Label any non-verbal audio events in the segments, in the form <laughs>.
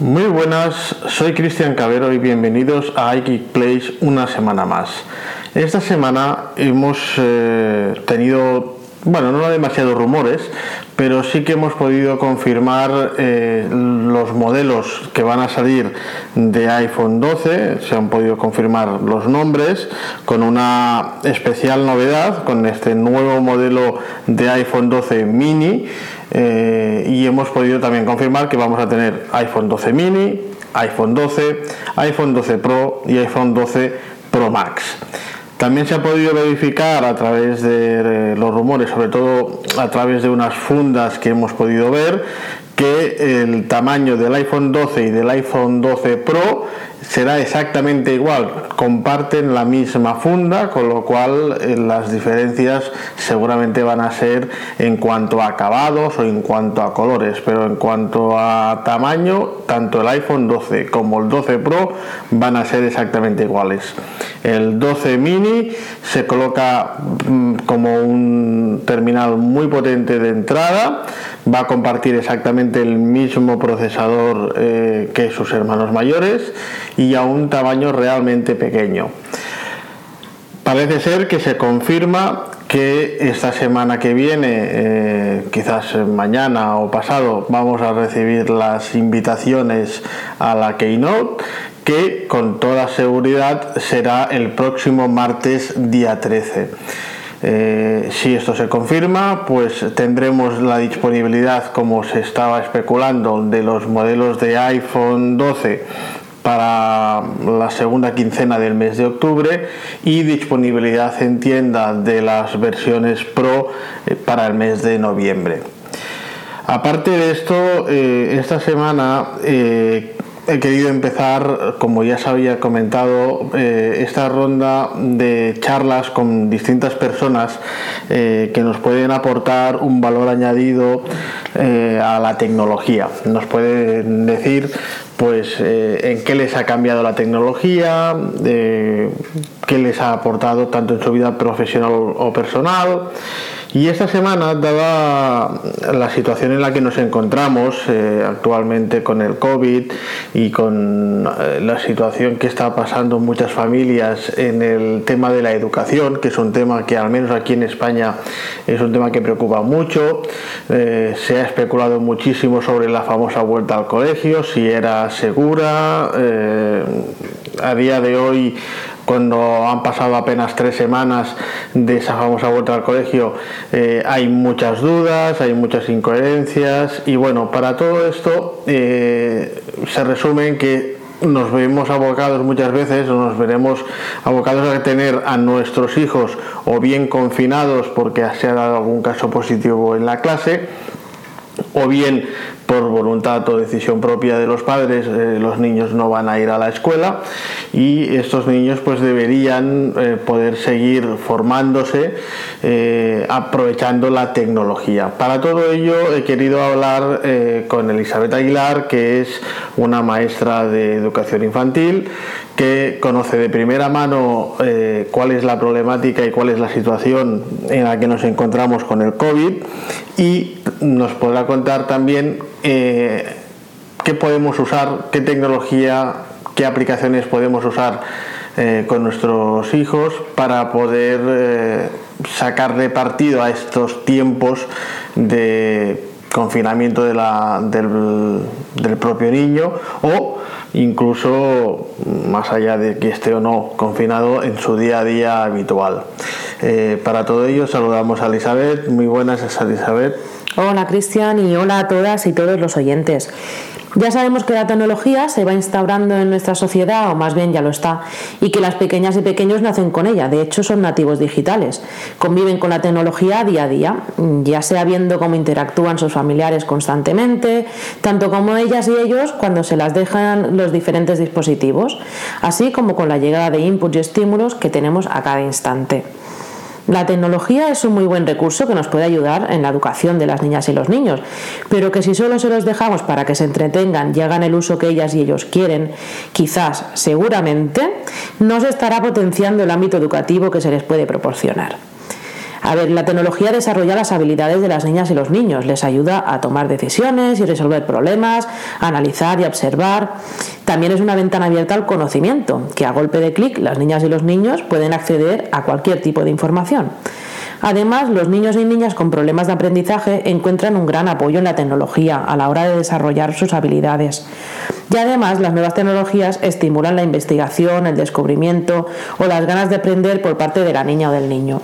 Muy buenas, soy Cristian Cabero y bienvenidos a iGeek Place una semana más. Esta semana hemos eh, tenido, bueno, no demasiados rumores, pero sí que hemos podido confirmar eh, los modelos que van a salir de iPhone 12, se han podido confirmar los nombres con una especial novedad, con este nuevo modelo de iPhone 12 mini eh, y hemos podido también confirmar que vamos a tener iPhone 12 mini, iPhone 12, iPhone 12 Pro y iPhone 12 Pro Max. También se ha podido verificar a través de los rumores, sobre todo a través de unas fundas que hemos podido ver, que el tamaño del iPhone 12 y del iPhone 12 Pro será exactamente igual, comparten la misma funda, con lo cual eh, las diferencias seguramente van a ser en cuanto a acabados o en cuanto a colores, pero en cuanto a tamaño, tanto el iPhone 12 como el 12 Pro van a ser exactamente iguales. El 12 mini se coloca mm, como un terminal muy potente de entrada, va a compartir exactamente el mismo procesador eh, que sus hermanos mayores y a un tamaño realmente pequeño. Parece ser que se confirma que esta semana que viene, eh, quizás mañana o pasado, vamos a recibir las invitaciones a la Keynote, que con toda seguridad será el próximo martes día 13. Eh, si esto se confirma, pues tendremos la disponibilidad, como se estaba especulando, de los modelos de iPhone 12 para la segunda quincena del mes de octubre y disponibilidad en tienda de las versiones Pro eh, para el mes de noviembre. Aparte de esto, eh, esta semana he querido empezar, como ya se había comentado, eh, esta ronda de charlas con distintas personas eh, que nos pueden aportar un valor añadido eh, a la tecnología. Nos pueden decir pues en qué les ha cambiado la tecnología, qué les ha aportado tanto en su vida profesional o personal. Y esta semana, dada la situación en la que nos encontramos eh, actualmente con el COVID y con eh, la situación que está pasando en muchas familias en el tema de la educación, que es un tema que al menos aquí en España es un tema que preocupa mucho, eh, se ha especulado muchísimo sobre la famosa vuelta al colegio, si era segura, a día de hoy cuando han pasado apenas tres semanas de esa famosa vuelta al colegio, eh, hay muchas dudas, hay muchas incoherencias y bueno, para todo esto eh, se resume en que nos vemos abocados muchas veces o nos veremos abocados a tener a nuestros hijos o bien confinados porque se ha dado algún caso positivo en la clase o bien por voluntad o decisión propia de los padres eh, los niños no van a ir a la escuela y estos niños pues deberían eh, poder seguir formándose eh, aprovechando la tecnología. Para todo ello he querido hablar con Elizabeth Aguilar que es una maestra de educación infantil que conoce de primera mano cuál es la problemática y cuál es la situación en la que nos encontramos con el COVID y nos podrá contar también eh, qué podemos usar, qué tecnología, qué aplicaciones podemos usar eh, con nuestros hijos para poder eh, sacar de partido a estos tiempos de confinamiento del, del, propio niño o incluso más allá de que esté o no confinado en su día a día habitual. para todo ello saludamos a Elizabeth. Muy buenas, Elizabeth. Hola Cristian y hola a todas y todos los oyentes. Ya sabemos que la tecnología se va instaurando en nuestra sociedad, o más bien ya lo está, y que las pequeñas y pequeños nacen con ella, de hecho son nativos digitales. Conviven con la tecnología día a día, ya sea viendo cómo interactúan sus familiares constantemente, tanto como ellas y ellos cuando se las dejan los diferentes dispositivos, así como con la llegada de inputs y estímulos que tenemos a cada instante. La tecnología es un muy buen recurso que nos puede ayudar en la educación de las niñas y los niños, pero que si solo se los dejamos para que se entretengan y hagan el uso que ellas y ellos quieren, quizás, seguramente, no se estará potenciando el ámbito educativo que se les puede proporcionar. A ver, la tecnología desarrolla las habilidades de las niñas y los niños, les ayuda a tomar decisiones y resolver problemas, analizar y observar. También es una ventana abierta al conocimiento, que a golpe de clic las niñas y los niños pueden acceder a cualquier tipo de información. Además, los niños y niñas con problemas de aprendizaje encuentran un gran apoyo en la tecnología a la hora de desarrollar sus habilidades. Y además, las nuevas tecnologías estimulan la investigación, el descubrimiento o las ganas de aprender por parte de la niña o del niño.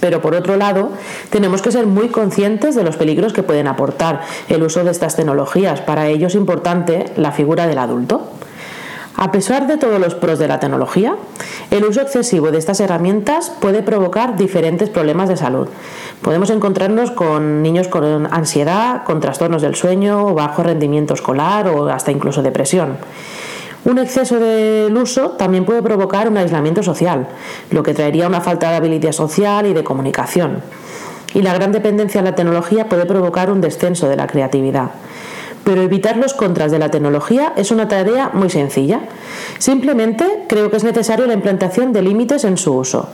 Pero por otro lado, tenemos que ser muy conscientes de los peligros que pueden aportar el uso de estas tecnologías. Para ello es importante la figura del adulto. A pesar de todos los pros de la tecnología, el uso excesivo de estas herramientas puede provocar diferentes problemas de salud. Podemos encontrarnos con niños con ansiedad, con trastornos del sueño, bajo rendimiento escolar o hasta incluso depresión. Un exceso del uso también puede provocar un aislamiento social, lo que traería una falta de habilidad social y de comunicación. Y la gran dependencia de la tecnología puede provocar un descenso de la creatividad. Pero evitar los contras de la tecnología es una tarea muy sencilla. Simplemente creo que es necesario la implantación de límites en su uso.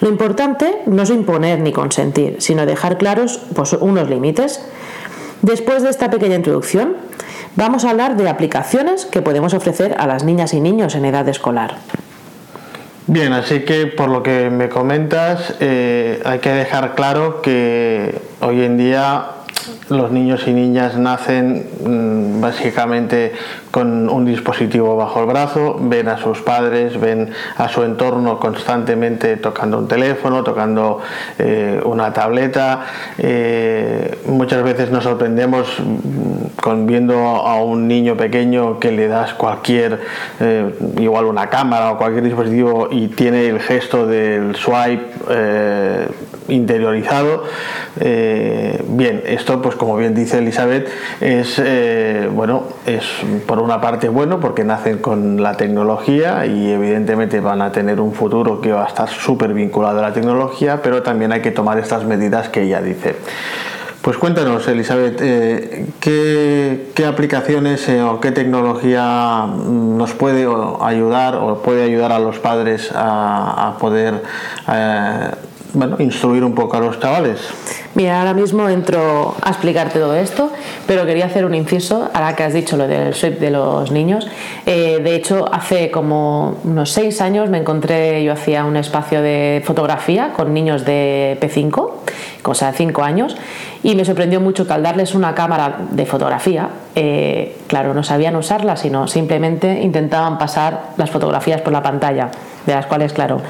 Lo importante no es imponer ni consentir, sino dejar claros pues, unos límites. Después de esta pequeña introducción, vamos a hablar de aplicaciones que podemos ofrecer a las niñas y niños en edad escolar. Bien, así que por lo que me comentas, eh, hay que dejar claro que hoy en día los niños y niñas nacen mm, básicamente con un dispositivo bajo el brazo, ven a sus padres, ven a su entorno constantemente tocando un teléfono, tocando eh, una tableta. Eh, muchas veces nos sorprendemos mm, con viendo a un niño pequeño que le das cualquier, eh, igual una cámara o cualquier dispositivo y tiene el gesto del swipe interiorizado. bien, esto pues como bien dice Elizabeth es bueno es por una parte bueno porque nacen con la tecnología y evidentemente van a tener un futuro que va a estar súper vinculado a la tecnología, pero también hay que tomar estas medidas que ella dice. Pues cuéntanos, Elizabeth, eh, ¿qué, aplicaciones eh, o qué tecnología nos puede ayudar o puede ayudar a los padres a, poder eh, bueno, instruir un poco a los chavales? Mira, ahora mismo entro a explicarte todo esto, pero quería hacer un inciso, ahora que has dicho lo del SWIP de los niños. Eh, de hecho, hace como unos seis años me encontré, yo hacía un espacio de fotografía con niños de P5, o sea, cinco años, y me sorprendió mucho que al darles una cámara de fotografía, eh, claro, no sabían usarla, sino simplemente intentaban pasar las fotografías por la pantalla de las cuales, claro,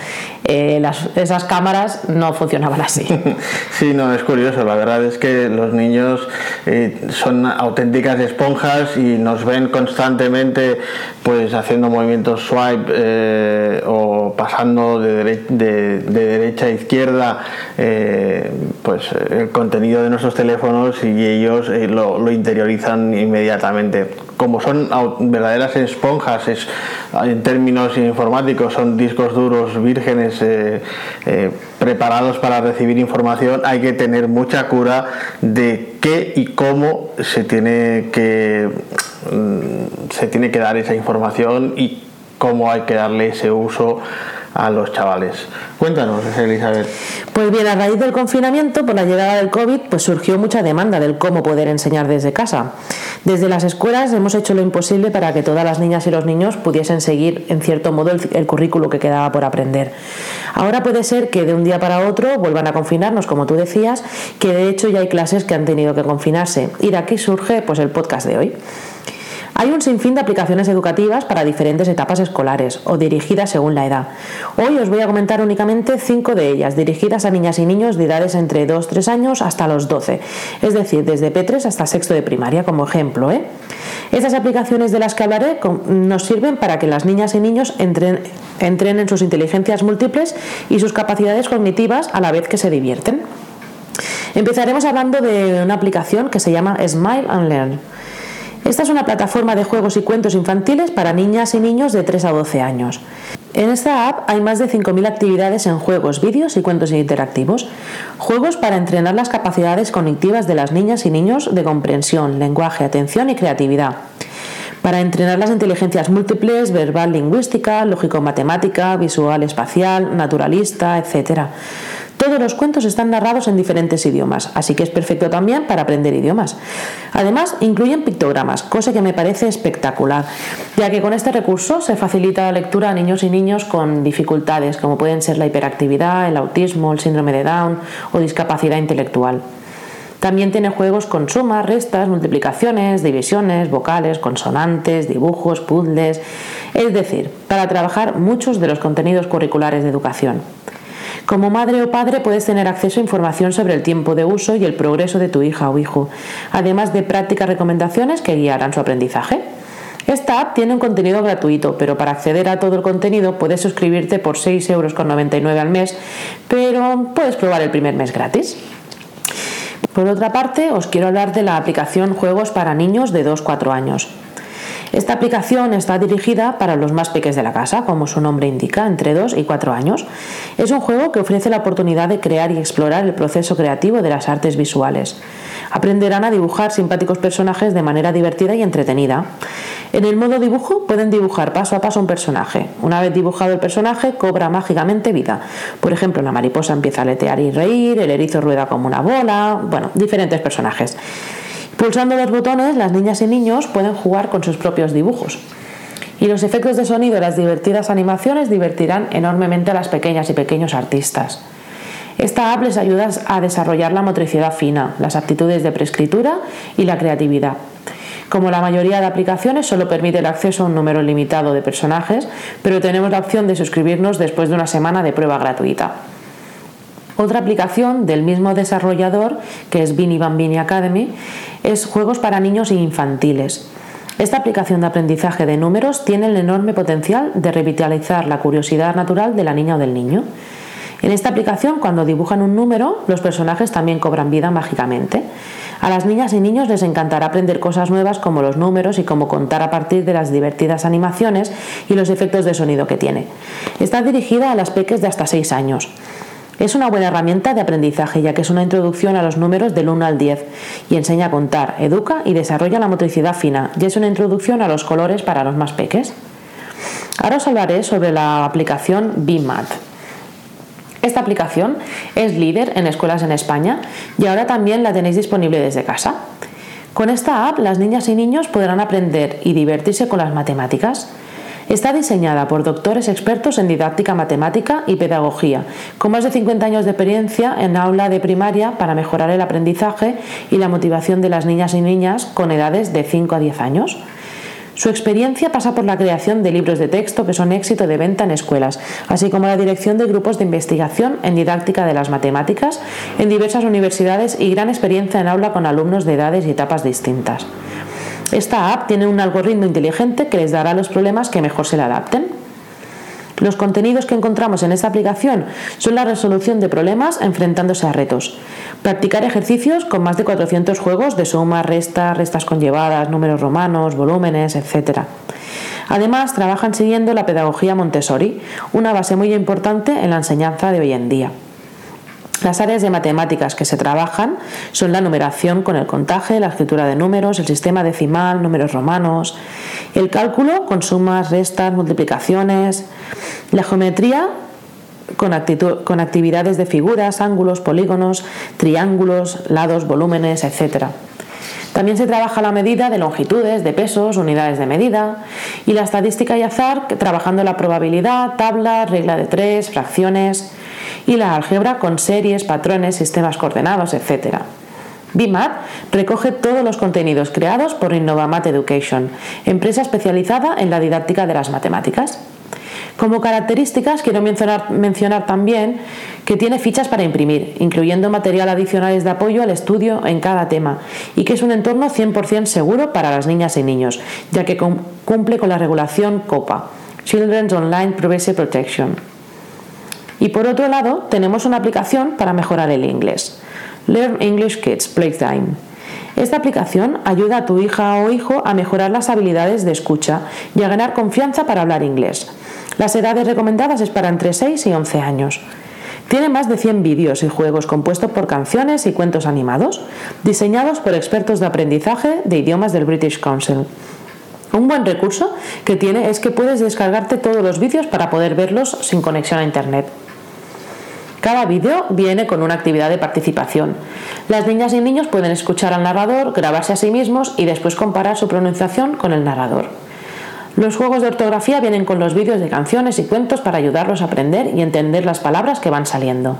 eh, esas cámaras no funcionaban así. <laughs> Sí, no, es. La verdad es que los niños eh, son auténticas esponjas y nos ven constantemente pues haciendo movimientos swipe eh, o pasando de, derecha a izquierda pues el contenido de nuestros teléfonos y ellos lo interiorizan inmediatamente como son verdaderas esponjas es, en términos informáticos, son discos duros vírgenes eh, eh, preparados para recibir información, hay que tener mucha cura de qué y cómo se tiene que, mm, se tiene que dar esa información y cómo hay que darle ese uso a los chavales. Cuéntanos, Elizabeth. Pues bien, a raíz del confinamiento, por la llegada del COVID, pues surgió mucha demanda del cómo poder enseñar desde casa. Desde las escuelas hemos hecho lo imposible para que todas las niñas y los niños pudiesen seguir, en cierto modo, el, currículo que quedaba por aprender. Ahora puede ser que de un día para otro vuelvan a confinarnos, como tú decías, que de hecho ya hay clases que han tenido que confinarse. Y de aquí surge pues, el podcast de hoy. Hay un sinfín de aplicaciones educativas para diferentes etapas escolares o dirigidas según la edad. Hoy os voy a comentar únicamente cinco de ellas, dirigidas a niñas y niños de edades entre 2-3 años hasta los 12, es decir, desde P3 hasta sexto de primaria como ejemplo. ¿eh? Estas aplicaciones de las que hablaré nos sirven para que las niñas y niños entren, entrenen sus inteligencias múltiples y sus capacidades cognitivas a la vez que se divierten. Empezaremos hablando de una aplicación que se llama Smile and Learn. Esta es una plataforma de juegos y cuentos infantiles para niñas y niños de 3 a 12 años. En esta app hay más de 5.000 actividades en juegos, vídeos y cuentos interactivos. Juegos para entrenar las capacidades cognitivas de las niñas y niños de comprensión, lenguaje, atención y creatividad. Para entrenar las inteligencias múltiples, verbal, lingüística, lógico-matemática, visual, espacial, naturalista, etc. Todos los cuentos están narrados en diferentes idiomas, así que es perfecto también para aprender idiomas. Además, incluyen pictogramas, cosa que me parece espectacular, ya que con este recurso se facilita la lectura a niños y niños con dificultades, como pueden ser la hiperactividad, el autismo, el síndrome de Down o discapacidad intelectual. También tiene juegos con sumas, restas, multiplicaciones, divisiones, vocales, consonantes, dibujos, puzzles, es decir, para trabajar muchos de los contenidos curriculares de educación. Como madre o padre puedes tener acceso a información sobre el tiempo de uso y el progreso de tu hija o hijo, además de prácticas recomendaciones que guiarán su aprendizaje. Esta app tiene un contenido gratuito, pero para acceder a todo el contenido puedes suscribirte por 6,99 euros al mes, pero puedes probar el primer mes gratis. Por otra parte, os quiero hablar de la aplicación Juegos para niños de 2-4 años. Esta aplicación está dirigida para los más pequeños de la casa, como su nombre indica, entre 2 y 4 años. Es un juego que ofrece la oportunidad de crear y explorar el proceso creativo de las artes visuales. Aprenderán a dibujar simpáticos personajes de manera divertida y entretenida. En el modo dibujo pueden dibujar paso a paso un personaje. Una vez dibujado el personaje, cobra mágicamente vida. Por ejemplo, la mariposa empieza a letear y reír, el erizo rueda como una bola, bueno, diferentes personajes. Pulsando los botones, las niñas y niños pueden jugar con sus propios dibujos. Y los efectos de sonido y las divertidas animaciones divertirán enormemente a las pequeñas y pequeños artistas. Esta app les ayuda a desarrollar la motricidad fina, las aptitudes de preescritura y la creatividad. Como la mayoría de aplicaciones solo permite el acceso a un número limitado de personajes, pero tenemos la opción de suscribirnos después de una semana de prueba gratuita. Otra aplicación del mismo desarrollador, que es Bini Bambini Academy, es juegos para niños e infantiles. Esta aplicación de aprendizaje de números tiene el enorme potencial de revitalizar la curiosidad natural de la niña o del niño. En esta aplicación, cuando dibujan un número, los personajes también cobran vida mágicamente. A las niñas y niños les encantará aprender cosas nuevas como los números y cómo contar a partir de las divertidas animaciones y los efectos de sonido que tiene. Está dirigida a las peques de hasta 6 años. Es una buena herramienta de aprendizaje ya que es una introducción a los números del 1 al 10 y enseña a contar, educa y desarrolla la motricidad fina y es una introducción a los colores para los más peques. Ahora os hablaré sobre la aplicación BMAT. Esta aplicación es líder en escuelas en España y ahora también la tenéis disponible desde casa. Con esta app las niñas y niños podrán aprender y divertirse con las matemáticas. Está diseñada por doctores expertos en didáctica matemática y pedagogía, con más de 50 años de experiencia en aula de primaria para mejorar el aprendizaje y la motivación de las niñas y niñas con edades de 5 a 10 años. Su experiencia pasa por la creación de libros de texto que son éxito de venta en escuelas, así como la dirección de grupos de investigación en didáctica de las matemáticas en diversas universidades y gran experiencia en aula con alumnos de edades y etapas distintas. Esta app tiene un algoritmo inteligente que les dará los problemas que mejor se le adapten. Los contenidos que encontramos en esta aplicación son la resolución de problemas enfrentándose a retos, practicar ejercicios con más de 400 juegos de suma, resta, restas conllevadas, números romanos, volúmenes, etc. Además, trabajan siguiendo la pedagogía Montessori, una base muy importante en la enseñanza de hoy en día. Las áreas de matemáticas que se trabajan son la numeración con el contaje, la escritura de números, el sistema decimal, números romanos, el cálculo con sumas, restas, multiplicaciones, la geometría con, con actividades de figuras, ángulos, polígonos, triángulos, lados, volúmenes, etc. También se trabaja la medida de longitudes, de pesos, unidades de medida y la estadística y azar trabajando la probabilidad, tabla, regla de tres, fracciones y la álgebra con series, patrones, sistemas coordenados, etc. BIMAT recoge todos los contenidos creados por Innovamat Education, empresa especializada en la didáctica de las matemáticas. Como características quiero mencionar, mencionar, también que tiene fichas para imprimir, incluyendo material adicionales de apoyo al estudio en cada tema, y que es un entorno 100% seguro para las niñas y niños, ya que cumple con la regulación COPA, Children's Online Privacy Protection. Y por otro lado, tenemos una aplicación para mejorar el inglés. Learn English Kids Playtime. Esta aplicación ayuda a tu hija o hijo a mejorar las habilidades de escucha y a ganar confianza para hablar inglés. Las edades recomendadas es para entre 6 y 11 años. Tiene más de 100 vídeos y juegos compuestos por canciones y cuentos animados, diseñados por expertos de aprendizaje de idiomas del British Council. Un buen recurso que tiene es que puedes descargarte todos los vídeos para poder verlos sin conexión a Internet. Cada vídeo viene con una actividad de participación. Las niñas y niños pueden escuchar al narrador, grabarse a sí mismos y después comparar su pronunciación con el narrador. Los juegos de ortografía vienen con los vídeos de canciones y cuentos para ayudarlos a aprender y entender las palabras que van saliendo.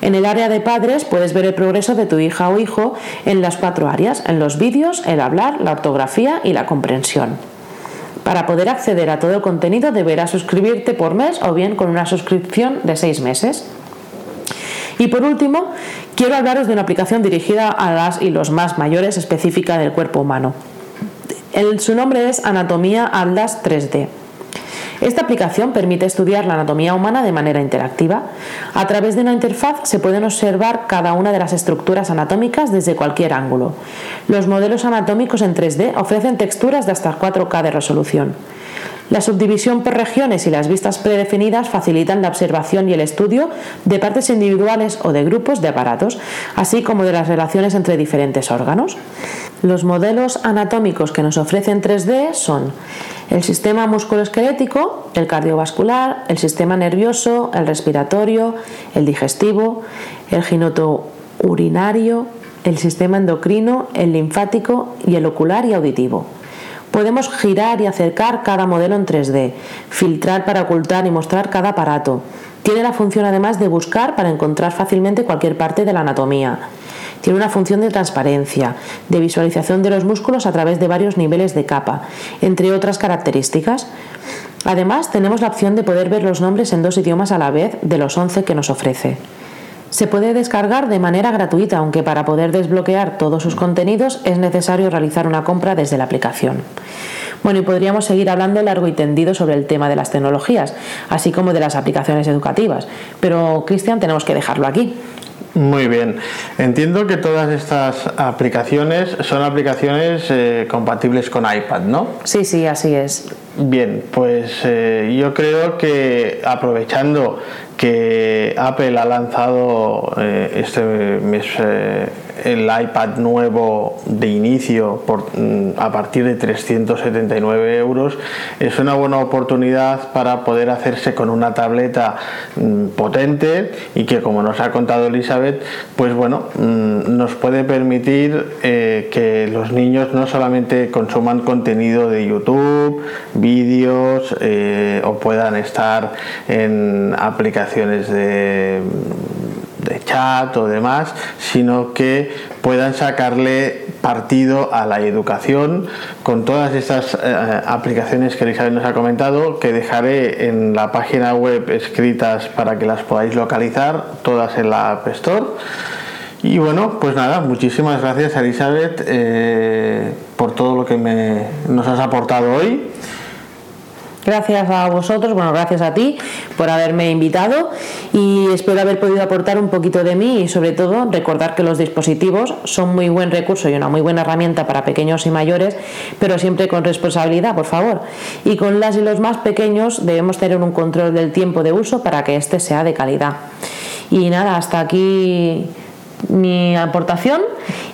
En el área de padres puedes ver el progreso de tu hija o hijo en las cuatro áreas, en los vídeos, el hablar, la ortografía y la comprensión. Para poder acceder a todo el contenido deberás suscribirte por mes o bien con una suscripción de seis meses. Y por último, quiero hablaros de una aplicación dirigida a las y los más mayores específica del cuerpo humano. su nombre es Anatomía Atlas 3D. Esta aplicación permite estudiar la anatomía humana de manera interactiva. A través de una interfaz se pueden observar cada una de las estructuras anatómicas desde cualquier ángulo. Los modelos anatómicos en 3D ofrecen texturas de hasta 4K de resolución. La subdivisión por regiones y las vistas predefinidas facilitan la observación y el estudio de partes individuales o de grupos de aparatos, así como de las relaciones entre diferentes órganos. Los modelos anatómicos que nos ofrecen 3D son el sistema musculoesquelético, el cardiovascular, el sistema nervioso, el respiratorio, el digestivo, el ginotourinario, el sistema endocrino, el linfático y el ocular y auditivo. Podemos girar y acercar cada modelo en 3D, filtrar para ocultar y mostrar cada aparato. Tiene la función además de buscar para encontrar fácilmente cualquier parte de la anatomía. Tiene una función de transparencia, de visualización de los músculos a través de varios niveles de capa, entre otras características. Además, tenemos la opción de poder ver los nombres en dos idiomas a la vez de los 11 que nos ofrece. Se puede descargar de manera gratuita, aunque para poder desbloquear todos sus contenidos es necesario realizar una compra desde la aplicación. Bueno, y podríamos seguir hablando largo y tendido sobre el tema de las tecnologías, así como de las aplicaciones educativas, pero Cristian, tenemos que dejarlo aquí. Muy bien. Entiendo que todas estas aplicaciones son aplicaciones eh, compatibles con iPad, ¿no? Sí, sí, así es. Bien, pues eh, yo creo que aprovechando que Apple ha lanzado eh, este mes el iPad nuevo de inicio por, mm, a partir de 379 euros es una buena oportunidad para poder hacerse con una tableta mm, potente y que como nos ha contado Elizabeth pues bueno mm, nos puede permitir eh, que los niños no solamente consuman contenido de YouTube vídeos eh, o puedan estar en aplicaciones de de chat o demás, sino que puedan sacarle partido a la educación con todas estas eh, aplicaciones que Elizabeth nos ha comentado, que dejaré en la página web escritas para que las podáis localizar, todas en la App Store. Y bueno, pues nada, muchísimas gracias Elizabeth eh, por todo lo que me, nos has aportado hoy. Gracias a vosotros, bueno, gracias a ti por haberme invitado y espero haber podido aportar un poquito de mí y sobre todo recordar que los dispositivos son muy buen recurso y una muy buena herramienta para pequeños y mayores, pero siempre con responsabilidad, por favor. Y con las y los más pequeños debemos tener un control del tiempo de uso para que éste sea de calidad. Y nada, hasta aquí mi aportación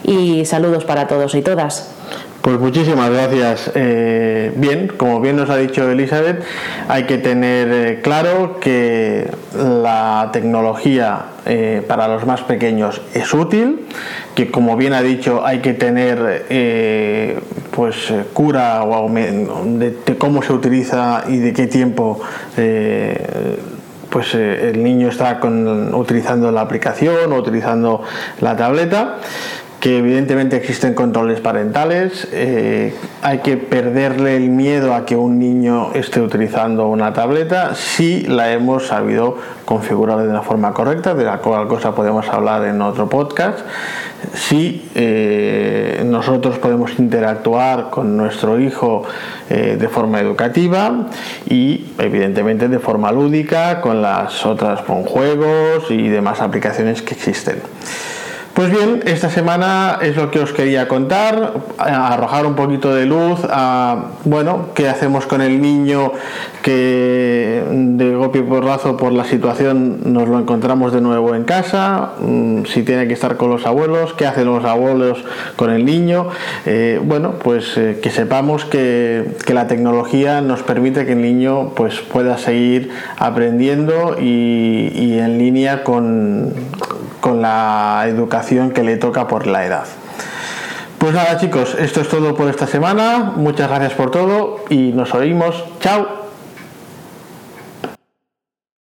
y saludos para todos y todas. Pues muchísimas gracias. Eh, bien, como bien nos ha dicho Elizabeth, hay que tener eh, claro que la tecnología eh, para los más pequeños es útil, que como bien ha dicho hay que tener pues cura o de, cómo se utiliza y de qué tiempo pues el niño está utilizando la aplicación o utilizando la tableta que evidentemente existen controles parentales, eh, hay que perderle el miedo a que un niño esté utilizando una tableta si la hemos sabido configurar de una forma correcta, de la cual cosa podemos hablar en otro podcast, si eh, nosotros podemos interactuar con nuestro hijo eh, de forma educativa y evidentemente de forma lúdica con las otras con juegos y demás aplicaciones que existen. Pues bien, esta semana es lo que os quería contar, arrojar un poquito de luz a, bueno, qué hacemos con el niño que de golpe y porrazo por la situación nos lo encontramos de nuevo en casa, mm, si tiene que estar con los abuelos, qué hacen los abuelos con el niño. Eh, bueno, pues eh, que sepamos que, la tecnología nos permite que el niño pues, pueda seguir aprendiendo y en línea con, con la educación que le toca por la edad. Pues nada chicos, esto es todo por esta semana. Muchas gracias por todo y nos oímos. Chao.